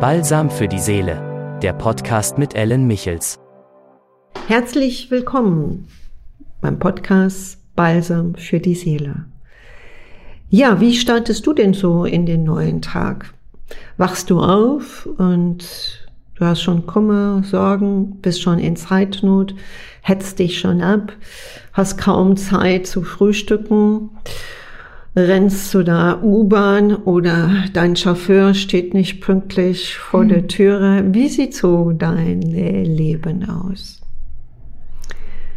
Balsam für die Seele, der Podcast mit Ellen Michels. Herzlich willkommen beim Podcast Balsam für die Seele. Ja, wie startest du denn so in den neuen Tag? Wachst du auf und du hast schon Kummer, Sorgen, bist schon in Zeitnot, hetzt dich schon ab, hast kaum Zeit zu frühstücken, rennst zu der U-Bahn oder dein Chauffeur steht nicht pünktlich vor hm. der Türe. Wie sieht so dein Leben aus?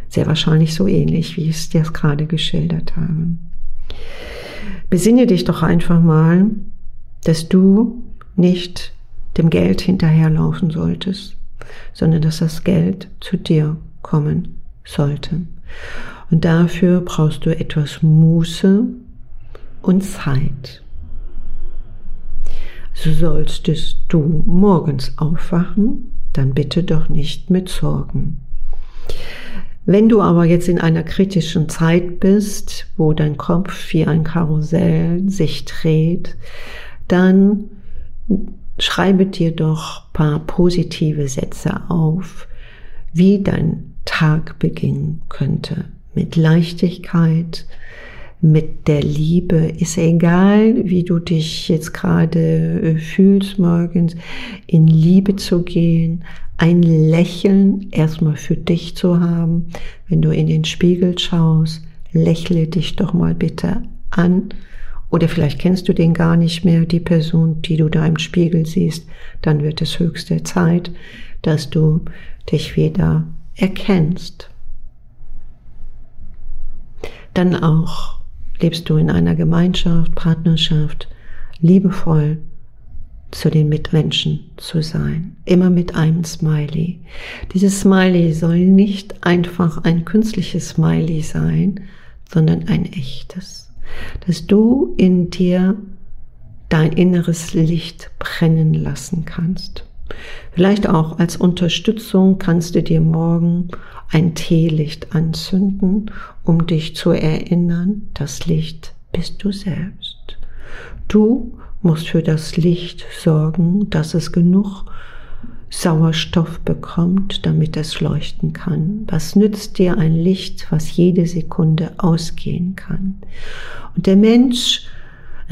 Sehr wahrscheinlich so ähnlich, wie ich es dir gerade geschildert habe. Besinne dich doch einfach mal, dass du nicht dem Geld hinterherlaufen solltest, sondern dass das Geld zu dir kommen sollte. Und dafür brauchst du etwas Muße und Zeit. So solltest du morgens aufwachen, dann bitte doch nicht mit Sorgen. Wenn du aber jetzt in einer kritischen Zeit bist, wo dein Kopf wie ein Karussell sich dreht, dann schreibe dir doch paar positive Sätze auf, wie dein Tag beginnen könnte. Mit Leichtigkeit, mit der Liebe. Ist egal, wie du dich jetzt gerade äh, fühlst morgens, in Liebe zu gehen, ein Lächeln erstmal für dich zu haben. Wenn du in den Spiegel schaust, lächle dich doch mal bitte an. Oder vielleicht kennst du den gar nicht mehr, die Person, die du da im Spiegel siehst. Dann wird es höchste Zeit, dass du dich wieder erkennst. Dann auch lebst du in einer Gemeinschaft, Partnerschaft, liebevoll zu den Mitmenschen zu sein. Immer mit einem Smiley. Dieses Smiley soll nicht einfach ein künstliches Smiley sein, sondern ein echtes. Dass du in dir dein inneres Licht brennen lassen kannst. Vielleicht auch als Unterstützung kannst du dir morgen ein Teelicht anzünden, um dich zu erinnern, das Licht bist du selbst. Du musst für das Licht sorgen, dass es genug Sauerstoff bekommt, damit es leuchten kann. Was nützt dir ein Licht, was jede Sekunde ausgehen kann? Und der Mensch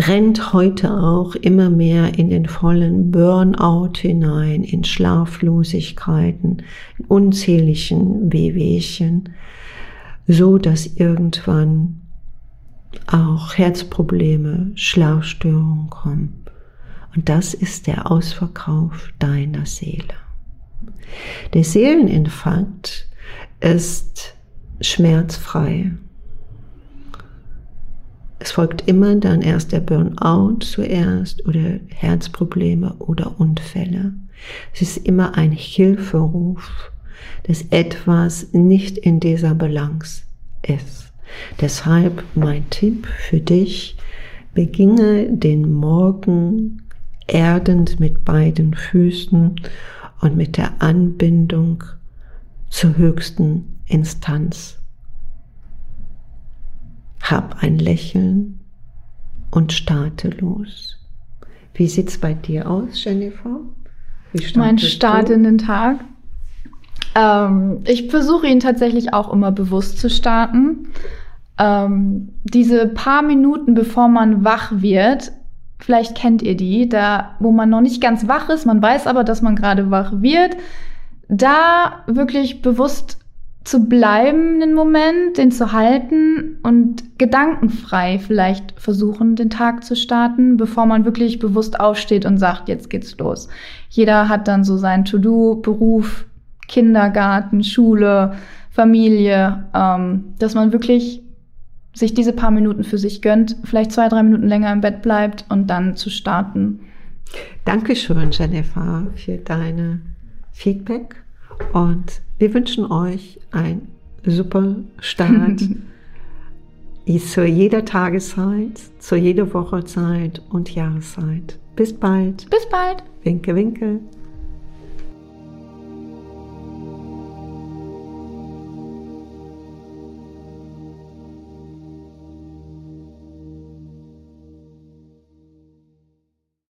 rennt heute auch immer mehr in den vollen Burnout hinein, in Schlaflosigkeiten, in unzähligen Wehwehchen, so dass irgendwann auch Herzprobleme, Schlafstörungen kommen. Und das ist der Ausverkauf deiner Seele. Der Seeleninfarkt ist schmerzfrei. Es folgt immer dann erst der Burnout zuerst oder Herzprobleme oder Unfälle. Es ist immer ein Hilferuf, dass etwas nicht in dieser Balance ist. Deshalb mein Tipp für dich, beginne den Morgen erdend mit beiden Füßen und mit der Anbindung zur höchsten Instanz hab ein Lächeln und starte los. Wie sieht's bei dir aus, Jennifer? mein Start du? in den Tag. Ähm, ich versuche ihn tatsächlich auch immer bewusst zu starten. Ähm, diese paar Minuten, bevor man wach wird, vielleicht kennt ihr die, da, wo man noch nicht ganz wach ist, man weiß aber, dass man gerade wach wird, da wirklich bewusst zu bleiben, den Moment, den zu halten und gedankenfrei vielleicht versuchen, den Tag zu starten, bevor man wirklich bewusst aufsteht und sagt, jetzt geht's los. Jeder hat dann so sein To-Do, Beruf, Kindergarten, Schule, Familie, ähm, dass man wirklich sich diese paar Minuten für sich gönnt, vielleicht zwei, drei Minuten länger im Bett bleibt und dann zu starten. Dankeschön, Jennifer, für deine Feedback und wir wünschen euch ein super Start zu jeder Tageszeit, zu jeder Wochezeit und Jahreszeit. Bis bald. Bis bald. Winke, winke.